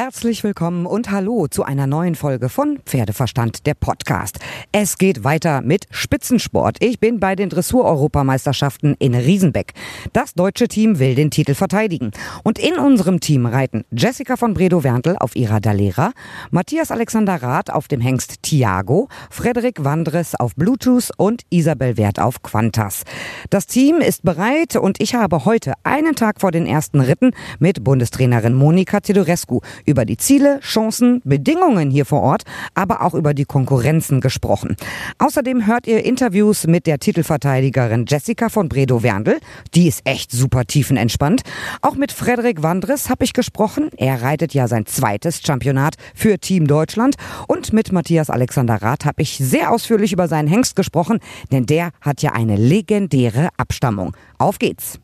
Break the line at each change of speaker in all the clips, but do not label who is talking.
Herzlich willkommen und hallo zu einer neuen Folge von Pferdeverstand, der Podcast. Es geht weiter mit Spitzensport. Ich bin bei den Dressur-Europameisterschaften in Riesenbeck. Das deutsche Team will den Titel verteidigen. Und in unserem Team reiten Jessica von Bredow-Werntel auf ihrer Dalera, Matthias Alexander Rath auf dem Hengst Tiago, Frederik Wandres auf Bluetooth und Isabel Wert auf Quantas. Das Team ist bereit und ich habe heute einen Tag vor den ersten Ritten mit Bundestrainerin Monika Tedorescu über die Ziele, Chancen, Bedingungen hier vor Ort, aber auch über die Konkurrenzen gesprochen. Außerdem hört ihr Interviews mit der Titelverteidigerin Jessica von Bredow-Werndl. Die ist echt super tiefenentspannt. Auch mit Frederik Wandres habe ich gesprochen. Er reitet ja sein zweites Championat für Team Deutschland. Und mit Matthias Alexander Rath habe ich sehr ausführlich über seinen Hengst gesprochen, denn der hat ja eine legendäre Abstammung. Auf geht's!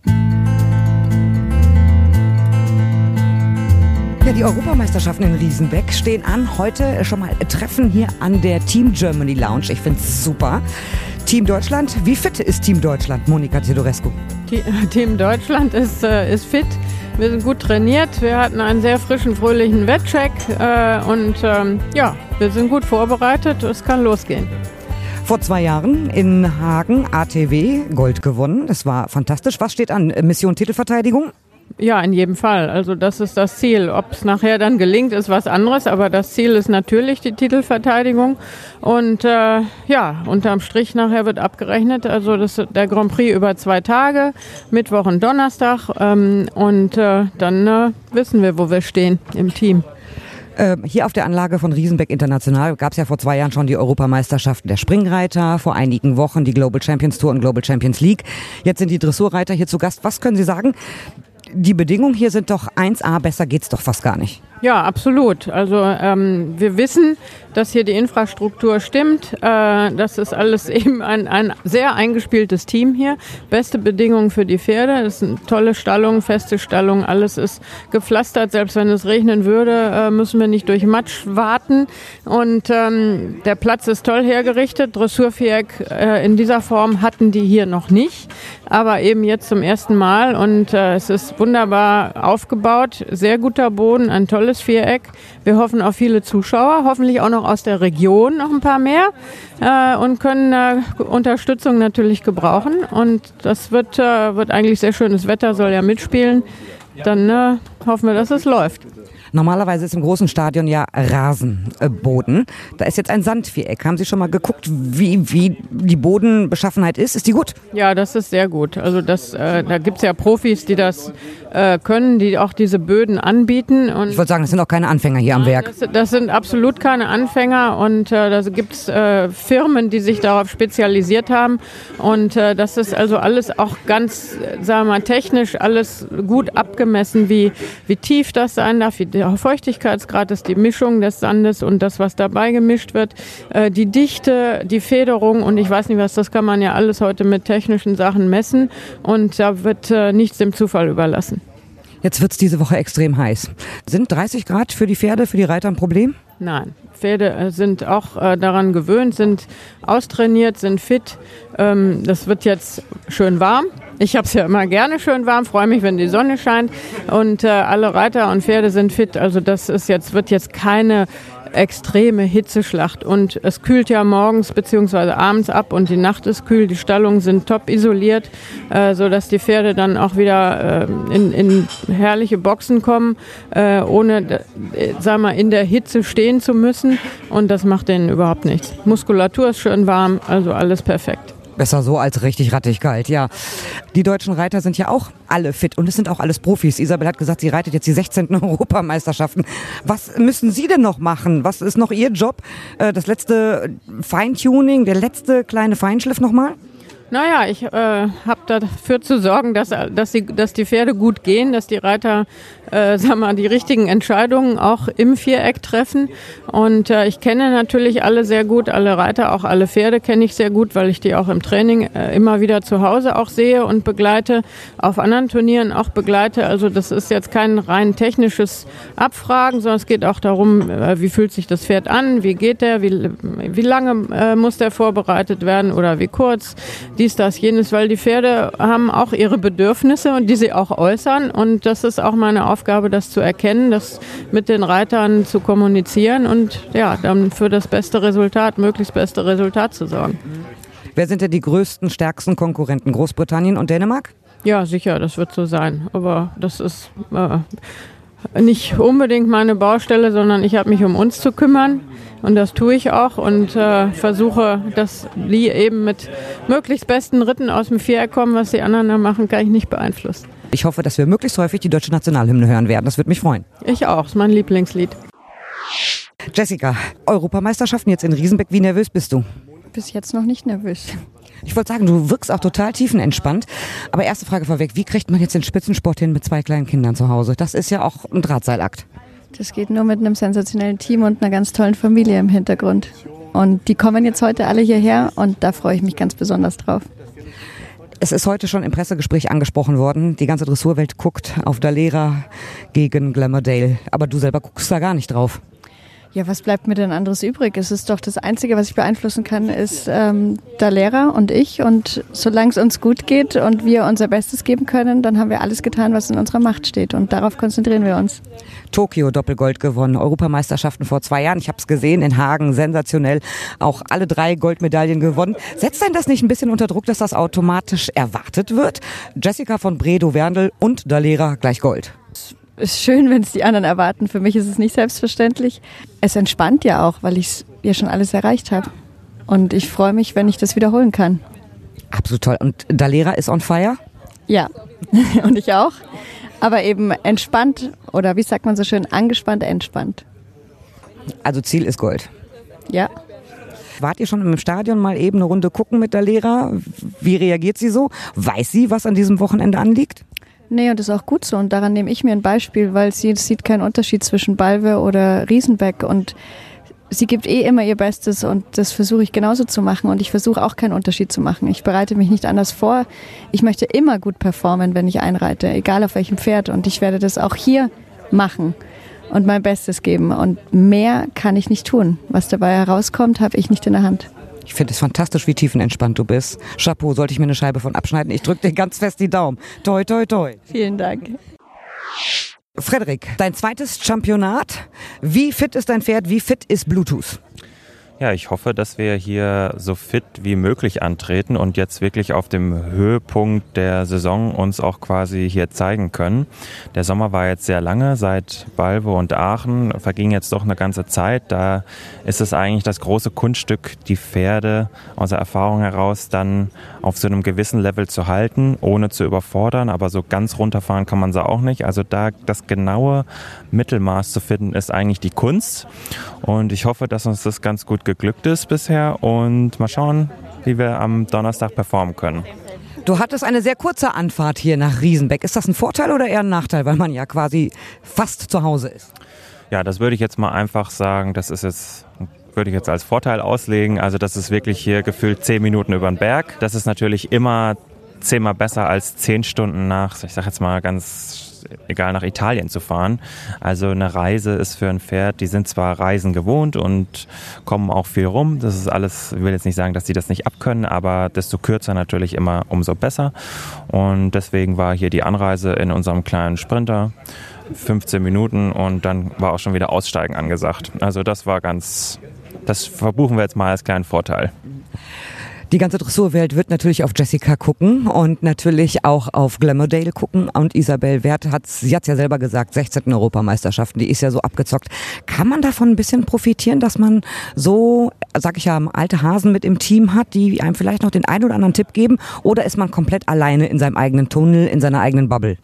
Ja, die Europameisterschaften in Riesenbeck stehen an. Heute schon mal Treffen hier an der Team Germany Lounge. Ich finde es super. Team Deutschland, wie fit ist Team Deutschland, Monika Tedorescu?
Team Deutschland ist, äh, ist fit. Wir sind gut trainiert. Wir hatten einen sehr frischen, fröhlichen Wettcheck. Äh, und ähm, ja, wir sind gut vorbereitet. Es kann losgehen.
Vor zwei Jahren in Hagen ATW Gold gewonnen. Das war fantastisch. Was steht an? Mission Titelverteidigung?
Ja, in jedem Fall. Also das ist das Ziel. Ob es nachher dann gelingt, ist was anderes, aber das Ziel ist natürlich die Titelverteidigung. Und äh, ja, unterm Strich nachher wird abgerechnet. Also das der Grand Prix über zwei Tage, Mittwoch und Donnerstag. Ähm, und äh, dann äh, wissen wir, wo wir stehen im Team.
Ähm, hier auf der Anlage von Riesenbeck International gab es ja vor zwei Jahren schon die Europameisterschaften der Springreiter, vor einigen Wochen die Global Champions Tour und Global Champions League. Jetzt sind die Dressurreiter hier zu Gast. Was können Sie sagen? Die Bedingungen hier sind doch 1A, besser geht's doch fast gar nicht.
Ja, absolut. Also ähm, wir wissen, dass hier die Infrastruktur stimmt. Äh, das ist alles eben ein, ein sehr eingespieltes Team hier. Beste Bedingungen für die Pferde. Es sind tolle Stallungen, feste Stallungen. Alles ist gepflastert. Selbst wenn es regnen würde, äh, müssen wir nicht durch Matsch warten. Und ähm, der Platz ist toll hergerichtet. Dressurviereck äh, in dieser Form hatten die hier noch nicht, aber eben jetzt zum ersten Mal. Und äh, es ist wunderbar aufgebaut. Sehr guter Boden, ein tolles tolles Viereck. Wir hoffen auf viele Zuschauer, hoffentlich auch noch aus der Region noch ein paar mehr äh, und können äh, Unterstützung natürlich gebrauchen. Und das wird, äh, wird eigentlich sehr schönes Wetter, soll ja mitspielen. Dann äh, hoffen wir, dass es läuft.
Normalerweise ist im großen Stadion ja Rasenboden. Da ist jetzt ein Sandviereck. Haben Sie schon mal geguckt, wie, wie die Bodenbeschaffenheit ist? Ist die gut?
Ja, das ist sehr gut. Also das, äh, da gibt es ja Profis, die das äh, können, die auch diese Böden anbieten.
Und ich wollte sagen, das sind auch keine Anfänger hier am Werk.
Das, das, sind absolut keine Anfänger und äh, da gibt es äh, Firmen, die sich darauf spezialisiert haben. Und äh, das ist also alles auch ganz, sagen wir mal, technisch alles gut abgemessen, wie, wie tief das sein darf, wie der Feuchtigkeitsgrad ist, die Mischung des Sandes und das, was dabei gemischt wird, äh, die Dichte, die Federung und ich weiß nicht was, das kann man ja alles heute mit technischen Sachen messen und da wird äh, nichts dem Zufall überlassen.
Jetzt wird es diese Woche extrem heiß. Sind 30 Grad für die Pferde, für die Reiter ein Problem?
Nein. Pferde äh, sind auch äh, daran gewöhnt, sind austrainiert, sind fit. Ähm, das wird jetzt schön warm. Ich habe es ja immer gerne schön warm, freue mich, wenn die Sonne scheint und äh, alle Reiter und Pferde sind fit. Also das ist jetzt wird jetzt keine extreme Hitzeschlacht. Und es kühlt ja morgens bzw. abends ab und die Nacht ist kühl. Die Stallungen sind top isoliert, äh, sodass die Pferde dann auch wieder äh, in, in herrliche Boxen kommen, äh, ohne äh, sag mal, in der Hitze stehen zu müssen. Und das macht denen überhaupt nichts. Muskulatur ist schön warm, also alles perfekt.
Besser so als richtig rattig kalt, ja. Die deutschen Reiter sind ja auch alle fit und es sind auch alles Profis. Isabel hat gesagt, sie reitet jetzt die 16. Europameisterschaften. Was müssen Sie denn noch machen? Was ist noch Ihr Job? Äh, das letzte Feintuning, der letzte kleine Feinschliff nochmal?
Naja, ich äh, habe dafür zu sorgen, dass, dass, die, dass die Pferde gut gehen, dass die Reiter äh, sag mal, die richtigen Entscheidungen auch im Viereck treffen. Und äh, ich kenne natürlich alle sehr gut, alle Reiter, auch alle Pferde kenne ich sehr gut, weil ich die auch im Training äh, immer wieder zu Hause auch sehe und begleite, auf anderen Turnieren auch begleite. Also das ist jetzt kein rein technisches Abfragen, sondern es geht auch darum, äh, wie fühlt sich das Pferd an, wie geht der, wie, wie lange äh, muss der vorbereitet werden oder wie kurz, dies, das, jenes, weil die Pferde haben auch ihre Bedürfnisse und die sie auch äußern und das ist auch meine Aufgabe Aufgabe, das zu erkennen, das mit den Reitern zu kommunizieren und ja, dann für das beste Resultat, möglichst beste Resultat zu sorgen.
Wer sind denn die größten, stärksten Konkurrenten? Großbritannien und Dänemark?
Ja, sicher, das wird so sein. Aber das ist äh, nicht unbedingt meine Baustelle, sondern ich habe mich um uns zu kümmern. Und das tue ich auch und äh, versuche, dass die eben mit möglichst besten Ritten aus dem Viereck kommen. Was die anderen da machen, kann ich nicht beeinflussen.
Ich hoffe, dass wir möglichst häufig die deutsche Nationalhymne hören werden. Das würde mich freuen.
Ich auch. Das ist mein Lieblingslied.
Jessica, Europameisterschaften jetzt in Riesenbeck. Wie nervös bist du?
Bis jetzt noch nicht nervös.
Ich wollte sagen, du wirkst auch total tiefenentspannt. Aber erste Frage vorweg, wie kriegt man jetzt den Spitzensport hin mit zwei kleinen Kindern zu Hause? Das ist ja auch ein Drahtseilakt.
Das geht nur mit einem sensationellen Team und einer ganz tollen Familie im Hintergrund. Und die kommen jetzt heute alle hierher und da freue ich mich ganz besonders drauf.
Es ist heute schon im Pressegespräch angesprochen worden. Die ganze Dressurwelt guckt auf Dalera gegen Glamourdale. Aber du selber guckst da gar nicht drauf.
Ja, was bleibt mir denn anderes übrig? Es ist doch das Einzige, was ich beeinflussen kann, ist ähm, der Lehrer und ich. Und solange es uns gut geht und wir unser Bestes geben können, dann haben wir alles getan, was in unserer Macht steht. Und darauf konzentrieren wir uns.
Tokio Doppelgold gewonnen, Europameisterschaften vor zwei Jahren. Ich habe es gesehen in Hagen, sensationell. Auch alle drei Goldmedaillen gewonnen. Setzt denn das nicht ein bisschen unter Druck, dass das automatisch erwartet wird? Jessica von Bredow-Werndl und Dalera gleich Gold
ist schön, wenn es die anderen erwarten. Für mich ist es nicht selbstverständlich. Es entspannt ja auch, weil ich ja schon alles erreicht habe. Und ich freue mich, wenn ich das wiederholen kann.
Absolut toll. Und Dalera ist on fire?
Ja, und ich auch. Aber eben entspannt oder wie sagt man so schön, angespannt, entspannt.
Also Ziel ist Gold.
Ja.
Wart ihr schon im Stadion mal eben eine Runde gucken mit der Lehrer? Wie reagiert sie so? Weiß sie, was an diesem Wochenende anliegt?
Nee, und das ist auch gut so. Und daran nehme ich mir ein Beispiel, weil sie sieht keinen Unterschied zwischen Balve oder Riesenbeck. Und sie gibt eh immer ihr Bestes und das versuche ich genauso zu machen. Und ich versuche auch keinen Unterschied zu machen. Ich bereite mich nicht anders vor. Ich möchte immer gut performen, wenn ich einreite, egal auf welchem Pferd. Und ich werde das auch hier machen und mein Bestes geben. Und mehr kann ich nicht tun. Was dabei herauskommt, habe ich nicht in der Hand.
Ich finde es fantastisch, wie tiefenentspannt du bist. Chapeau, sollte ich mir eine Scheibe von abschneiden? Ich drücke dir ganz fest die Daumen. Toi, toi, toi.
Vielen Dank.
Frederik, dein zweites Championat. Wie fit ist dein Pferd? Wie fit ist Bluetooth?
Ja, ich hoffe, dass wir hier so fit wie möglich antreten und jetzt wirklich auf dem Höhepunkt der Saison uns auch quasi hier zeigen können. Der Sommer war jetzt sehr lange, seit Balve und Aachen verging jetzt doch eine ganze Zeit. Da ist es eigentlich das große Kunststück, die Pferde aus der Erfahrung heraus dann auf so einem gewissen Level zu halten, ohne zu überfordern, aber so ganz runterfahren kann man sie auch nicht. Also da das genaue Mittelmaß zu finden, ist eigentlich die Kunst. Und ich hoffe, dass uns das ganz gut geglückt ist bisher und mal schauen, wie wir am Donnerstag performen können.
Du hattest eine sehr kurze Anfahrt hier nach Riesenbeck. Ist das ein Vorteil oder eher ein Nachteil, weil man ja quasi fast zu Hause ist?
Ja, das würde ich jetzt mal einfach sagen, das ist jetzt würde ich jetzt als Vorteil auslegen. Also das ist wirklich hier gefühlt zehn Minuten über den Berg. Das ist natürlich immer zehnmal besser als zehn Stunden nach, ich sag jetzt mal ganz egal nach Italien zu fahren. Also eine Reise ist für ein Pferd, die sind zwar Reisen gewohnt und kommen auch viel rum. Das ist alles, ich will jetzt nicht sagen, dass die das nicht abkönnen, aber desto kürzer natürlich immer umso besser. Und deswegen war hier die Anreise in unserem kleinen Sprinter. 15 Minuten und dann war auch schon wieder Aussteigen angesagt. Also das war ganz, das verbuchen wir jetzt mal als kleinen Vorteil.
Die ganze Dressurwelt wird natürlich auf Jessica gucken und natürlich auch auf Glamourdale gucken. Und Isabel Wert hat, sie hat ja selber gesagt, 16. Europameisterschaften, die ist ja so abgezockt. Kann man davon ein bisschen profitieren, dass man so, sag ich ja, alte Hasen mit im Team hat, die einem vielleicht noch den einen oder anderen Tipp geben? Oder ist man komplett alleine in seinem eigenen Tunnel, in seiner eigenen Bubble?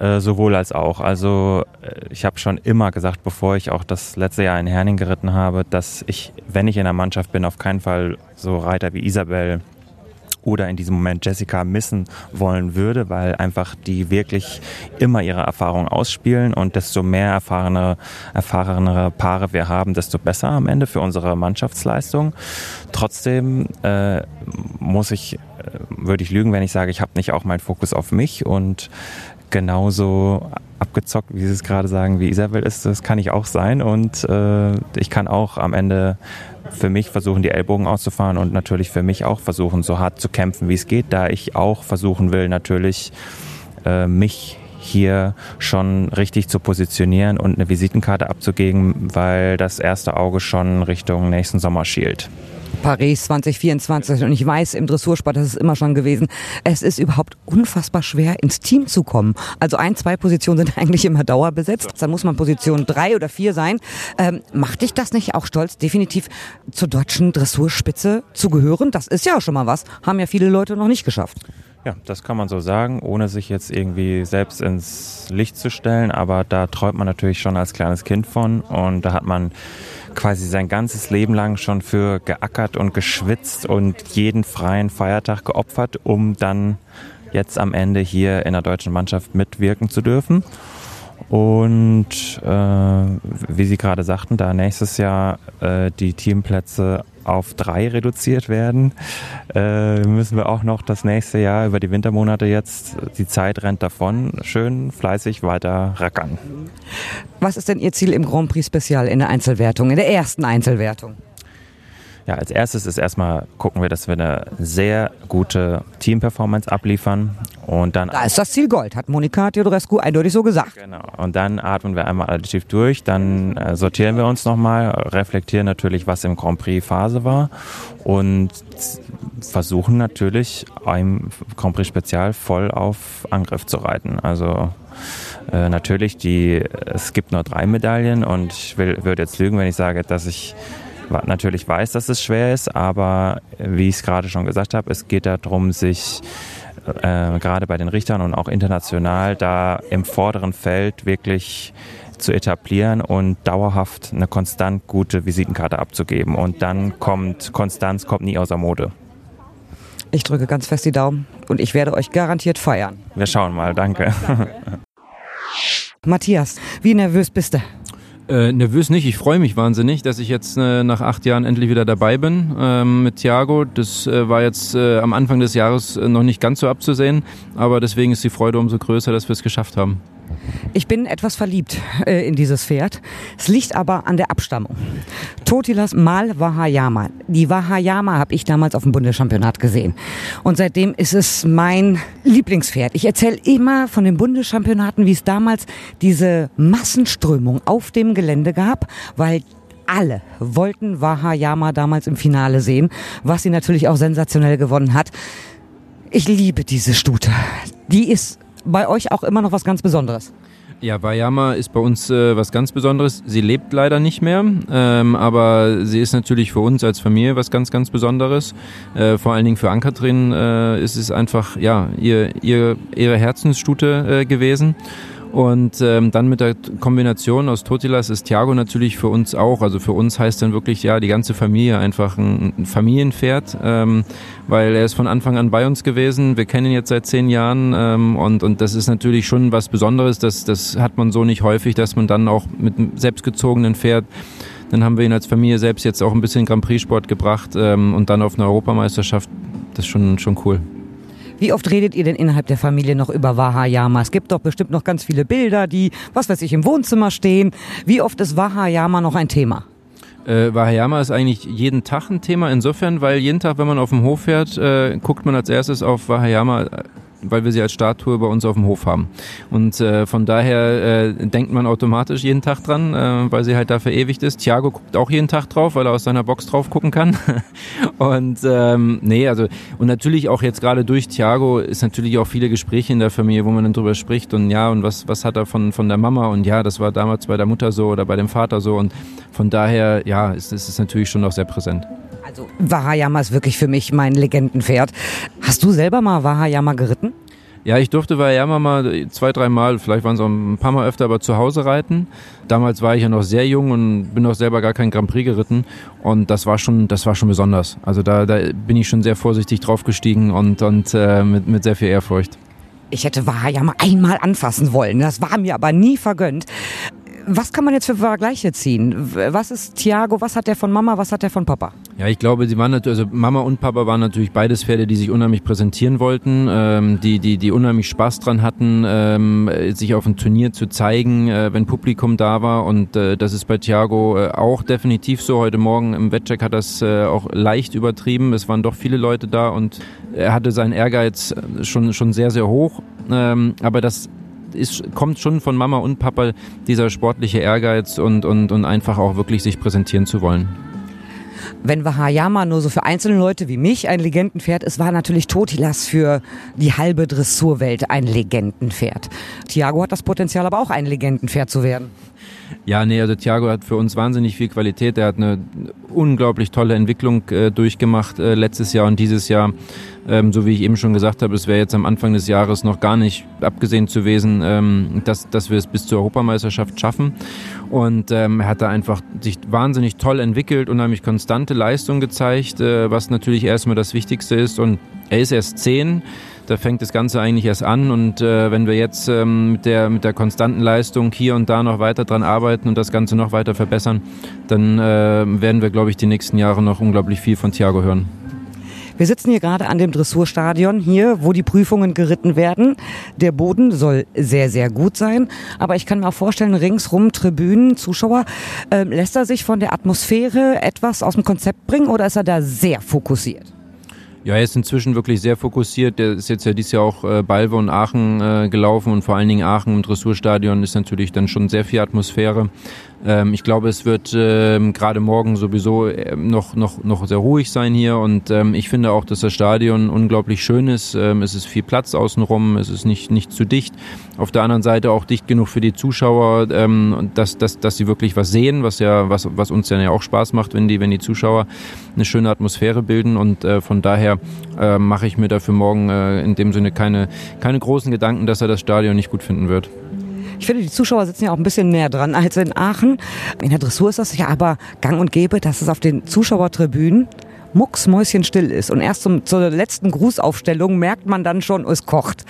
Äh, sowohl als auch. Also äh, ich habe schon immer gesagt, bevor ich auch das letzte Jahr in Herning geritten habe, dass ich, wenn ich in der Mannschaft bin, auf keinen Fall so Reiter wie Isabel oder in diesem Moment Jessica missen wollen würde, weil einfach die wirklich immer ihre Erfahrung ausspielen und desto mehr erfahrene, erfahrenere Paare wir haben, desto besser am Ende für unsere Mannschaftsleistung. Trotzdem äh, muss ich, äh, würde ich lügen, wenn ich sage, ich habe nicht auch meinen Fokus auf mich und genauso abgezockt, wie Sie es gerade sagen, wie Isabel ist, das kann ich auch sein. Und äh, ich kann auch am Ende für mich versuchen, die Ellbogen auszufahren und natürlich für mich auch versuchen, so hart zu kämpfen, wie es geht, da ich auch versuchen will, natürlich äh, mich hier schon richtig zu positionieren und eine Visitenkarte abzugeben, weil das erste Auge schon Richtung nächsten Sommer schielt.
Paris 2024 und ich weiß im Dressursport, das ist immer schon gewesen, es ist überhaupt unfassbar schwer ins Team zu kommen. Also ein, zwei Positionen sind eigentlich immer dauerbesetzt, dann muss man Position drei oder vier sein. Ähm, macht dich das nicht auch stolz, definitiv zur deutschen Dressurspitze zu gehören? Das ist ja schon mal was, haben ja viele Leute noch nicht geschafft.
Ja, das kann man so sagen, ohne sich jetzt irgendwie selbst ins Licht zu stellen. Aber da träumt man natürlich schon als kleines Kind von. Und da hat man quasi sein ganzes Leben lang schon für geackert und geschwitzt und jeden freien Feiertag geopfert, um dann jetzt am Ende hier in der deutschen Mannschaft mitwirken zu dürfen. Und äh, wie Sie gerade sagten, da nächstes Jahr äh, die Teamplätze auf drei reduziert werden, äh, müssen wir auch noch das nächste Jahr über die Wintermonate jetzt, die Zeit rennt davon, schön fleißig weiter rackern.
Was ist denn Ihr Ziel im Grand Prix Spezial in der Einzelwertung, in der ersten Einzelwertung?
Ja, als erstes ist erstmal gucken wir, dass wir eine sehr gute Team-Performance abliefern und dann.
Da ist das Ziel Gold, hat Monika Teodorescu eindeutig so gesagt.
Genau. Und dann atmen wir einmal additiv durch, dann äh, sortieren wir uns nochmal, reflektieren natürlich, was im Grand Prix Phase war und versuchen natürlich im Grand Prix Spezial voll auf Angriff zu reiten. Also äh, natürlich, die, es gibt nur drei Medaillen und ich will, würde jetzt lügen, wenn ich sage, dass ich natürlich weiß, dass es schwer ist, aber wie ich es gerade schon gesagt habe, es geht darum, sich äh, gerade bei den Richtern und auch international da im vorderen Feld wirklich zu etablieren und dauerhaft eine konstant gute Visitenkarte abzugeben. Und dann kommt Konstanz kommt nie außer Mode.
Ich drücke ganz fest die Daumen und ich werde euch garantiert feiern.
Wir schauen mal, danke. danke.
Matthias, wie nervös bist du?
Äh, nervös nicht. Ich freue mich wahnsinnig, dass ich jetzt äh, nach acht Jahren endlich wieder dabei bin ähm, mit Thiago. Das äh, war jetzt äh, am Anfang des Jahres äh, noch nicht ganz so abzusehen, aber deswegen ist die Freude umso größer, dass wir es geschafft haben.
Ich bin etwas verliebt äh, in dieses Pferd. Es liegt aber an der Abstammung. Totilas Mal Wahayama. Die Wahayama habe ich damals auf dem Bundeschampionat gesehen. Und seitdem ist es mein Lieblingspferd. Ich erzähle immer von den Bundeschampionaten, wie es damals diese Massenströmung auf dem Gelände gab, weil alle wollten Wahayama damals im Finale sehen, was sie natürlich auch sensationell gewonnen hat. Ich liebe diese Stute. Die ist bei euch auch immer noch was ganz Besonderes.
Ja, Vayama ist bei uns äh, was ganz Besonderes. Sie lebt leider nicht mehr, ähm, aber sie ist natürlich für uns als Familie was ganz, ganz Besonderes. Äh, vor allen Dingen für Ankatrin äh, ist es einfach ja ihr, ihr, ihre Herzensstute äh, gewesen. Und ähm, dann mit der Kombination aus Totilas ist Thiago natürlich für uns auch, also für uns heißt dann wirklich ja die ganze Familie einfach ein, ein Familienpferd, ähm, weil er ist von Anfang an bei uns gewesen. Wir kennen ihn jetzt seit zehn Jahren ähm, und, und das ist natürlich schon was Besonderes. Das, das hat man so nicht häufig, dass man dann auch mit einem selbstgezogenen Pferd dann haben wir ihn als Familie selbst jetzt auch ein bisschen Grand Prix Sport gebracht ähm, und dann auf eine Europameisterschaft. Das ist schon, schon cool.
Wie oft redet ihr denn innerhalb der Familie noch über Wahayama? Es gibt doch bestimmt noch ganz viele Bilder, die, was weiß ich, im Wohnzimmer stehen. Wie oft ist Wahayama noch ein Thema?
Äh, Wahayama ist eigentlich jeden Tag ein Thema, insofern, weil jeden Tag, wenn man auf dem Hof fährt, äh, guckt man als erstes auf Wahayama weil wir sie als Statue bei uns auf dem Hof haben. Und äh, von daher äh, denkt man automatisch jeden Tag dran, äh, weil sie halt da verewigt ist. Thiago guckt auch jeden Tag drauf, weil er aus seiner Box drauf gucken kann. und ähm, nee, also und natürlich auch jetzt gerade durch Thiago ist natürlich auch viele Gespräche in der Familie, wo man dann drüber spricht und ja und was was hat er von von der Mama und ja, das war damals bei der Mutter so oder bei dem Vater so und von daher ja, ist es natürlich schon noch sehr präsent.
Also Wahayama ist wirklich für mich mein Legendenpferd. Hast du selber mal Wahayama geritten?
Ja, ich durfte Wahayama mal zwei, drei Mal, vielleicht waren es auch ein paar Mal öfter, aber zu Hause reiten. Damals war ich ja noch sehr jung und bin auch selber gar kein Grand Prix geritten. Und das war schon, das war schon besonders. Also da, da bin ich schon sehr vorsichtig draufgestiegen und, und äh, mit, mit sehr viel Ehrfurcht.
Ich hätte Wahayama einmal anfassen wollen. Das war mir aber nie vergönnt. Was kann man jetzt für Vergleiche ziehen? Was ist Thiago? Was hat der von Mama? Was hat der von Papa?
Ja, ich glaube, sie waren also Mama und Papa waren natürlich beides Pferde, die sich unheimlich präsentieren wollten, ähm, die, die, die unheimlich Spaß dran hatten, ähm, sich auf ein Turnier zu zeigen, äh, wenn Publikum da war. Und äh, das ist bei Thiago äh, auch definitiv so. Heute Morgen im Wettcheck hat das äh, auch leicht übertrieben. Es waren doch viele Leute da und er hatte seinen Ehrgeiz äh, schon, schon sehr, sehr hoch. Ähm, aber das ist, kommt schon von Mama und Papa dieser sportliche Ehrgeiz und, und, und einfach auch wirklich sich präsentieren zu wollen.
Wenn Wahayama nur so für einzelne Leute wie mich ein Legendenpferd ist, war natürlich Totilas für die halbe Dressurwelt ein Legendenpferd. Thiago hat das Potenzial, aber auch ein Legendenpferd zu werden.
Ja, nee, also Thiago hat für uns wahnsinnig viel Qualität. Er hat eine unglaublich tolle Entwicklung äh, durchgemacht äh, letztes Jahr und dieses Jahr. Ähm, so wie ich eben schon gesagt habe, es wäre jetzt am Anfang des Jahres noch gar nicht abgesehen zu gewesen, ähm, dass, dass wir es bis zur Europameisterschaft schaffen. Und ähm, er hat da einfach sich wahnsinnig toll entwickelt, unheimlich konstante Leistung gezeigt, äh, was natürlich erstmal das Wichtigste ist. Und er ist erst zehn da fängt das Ganze eigentlich erst an. Und äh, wenn wir jetzt ähm, mit, der, mit der konstanten Leistung hier und da noch weiter dran arbeiten und das Ganze noch weiter verbessern, dann äh, werden wir, glaube ich, die nächsten Jahre noch unglaublich viel von Thiago hören.
Wir sitzen hier gerade an dem Dressurstadion hier, wo die Prüfungen geritten werden. Der Boden soll sehr, sehr gut sein. Aber ich kann mir auch vorstellen, ringsrum Tribünen, Zuschauer, äh, lässt er sich von der Atmosphäre etwas aus dem Konzept bringen oder ist er da sehr fokussiert?
Ja, er ist inzwischen wirklich sehr fokussiert. Der ist jetzt ja dieses Jahr auch äh, Balve und Aachen äh, gelaufen und vor allen Dingen Aachen im Dressurstadion ist natürlich dann schon sehr viel Atmosphäre. Ähm, ich glaube, es wird ähm, gerade morgen sowieso ähm, noch, noch, noch sehr ruhig sein hier und ähm, ich finde auch, dass das Stadion unglaublich schön ist. Ähm, es ist viel Platz außenrum, es ist nicht, nicht zu dicht. Auf der anderen Seite auch dicht genug für die Zuschauer, ähm, dass, dass, dass sie wirklich was sehen, was ja, was, was uns ja auch Spaß macht, wenn die, wenn die Zuschauer eine schöne Atmosphäre bilden und äh, von daher äh, mache ich mir dafür morgen äh, in dem Sinne keine, keine großen Gedanken, dass er das Stadion nicht gut finden wird.
Ich finde, die Zuschauer sitzen ja auch ein bisschen näher dran als in Aachen. In der Dressur ist das ja aber gang und gäbe, dass es auf den Zuschauertribünen mucksmäuschenstill ist. Und erst zum, zur letzten Grußaufstellung merkt man dann schon, es kocht.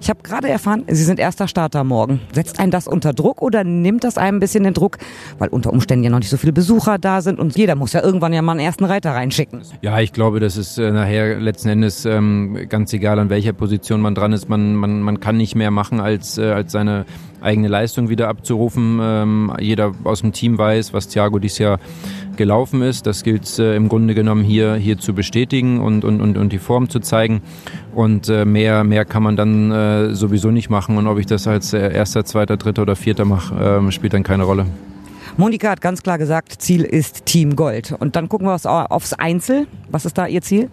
Ich habe gerade erfahren, Sie sind erster Starter morgen. Setzt einen das unter Druck oder nimmt das einem ein bisschen den Druck? Weil unter Umständen ja noch nicht so viele Besucher da sind und jeder muss ja irgendwann ja mal einen ersten Reiter reinschicken.
Ja, ich glaube, das ist äh, nachher letzten Endes ähm, ganz egal, an welcher Position man dran ist. Man, man, man kann nicht mehr machen, als, äh, als seine eigene Leistung wieder abzurufen. Ähm, jeder aus dem Team weiß, was Thiago dieses Jahr gelaufen ist. Das gilt es äh, im Grunde genommen hier, hier zu bestätigen und, und, und, und die Form zu zeigen. Und äh, mehr, mehr kann man dann äh, sowieso nicht machen. Und ob ich das als äh, erster, zweiter, dritter oder vierter mache, ähm, spielt dann keine Rolle.
Monika hat ganz klar gesagt, Ziel ist Team Gold. Und dann gucken wir aufs Einzel. Was ist da Ihr Ziel?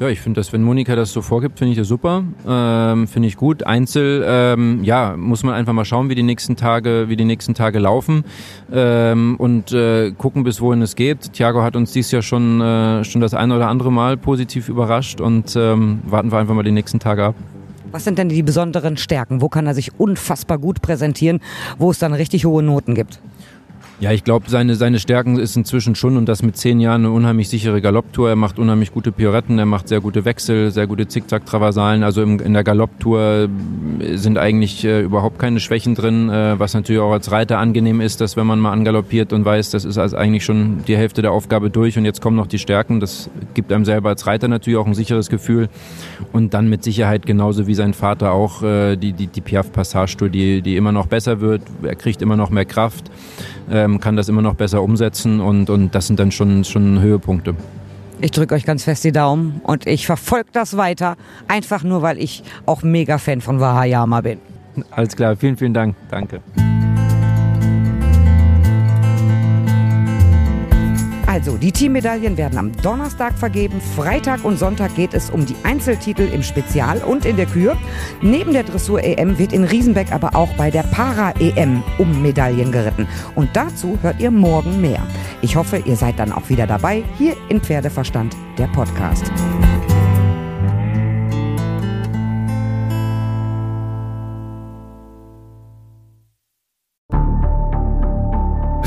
Ja, ich finde das, wenn Monika das so vorgibt, finde ich das super. Ähm, finde ich gut. Einzel, ähm, ja, muss man einfach mal schauen, wie die nächsten Tage, wie die nächsten Tage laufen ähm, und äh, gucken, bis wohin es geht. Thiago hat uns dies Jahr schon, äh, schon das eine oder andere Mal positiv überrascht und ähm, warten wir einfach mal die nächsten Tage ab.
Was sind denn die besonderen Stärken? Wo kann er sich unfassbar gut präsentieren, wo es dann richtig hohe Noten gibt?
Ja, ich glaube, seine, seine Stärken ist inzwischen schon und das mit zehn Jahren eine unheimlich sichere Galopptour. Er macht unheimlich gute Pirouetten, er macht sehr gute Wechsel, sehr gute Zickzack-Traversalen. Also im, in der Galopptour sind eigentlich äh, überhaupt keine Schwächen drin, äh, was natürlich auch als Reiter angenehm ist, dass wenn man mal angaloppiert und weiß, das ist also eigentlich schon die Hälfte der Aufgabe durch und jetzt kommen noch die Stärken. Das gibt einem selber als Reiter natürlich auch ein sicheres Gefühl. Und dann mit Sicherheit genauso wie sein Vater auch äh, die, die, die Piaf-Passage-Tour, die, die immer noch besser wird. Er kriegt immer noch mehr Kraft ähm, kann das immer noch besser umsetzen und, und das sind dann schon, schon Höhepunkte.
Ich drücke euch ganz fest die Daumen und ich verfolge das weiter, einfach nur, weil ich auch mega Fan von Wahayama bin.
Alles klar, vielen, vielen Dank. Danke.
Also, die Teammedaillen werden am Donnerstag vergeben. Freitag und Sonntag geht es um die Einzeltitel im Spezial und in der Kür. Neben der Dressur-EM wird in Riesenbeck aber auch bei der Para-EM um Medaillen geritten. Und dazu hört ihr morgen mehr. Ich hoffe, ihr seid dann auch wieder dabei, hier in Pferdeverstand, der Podcast.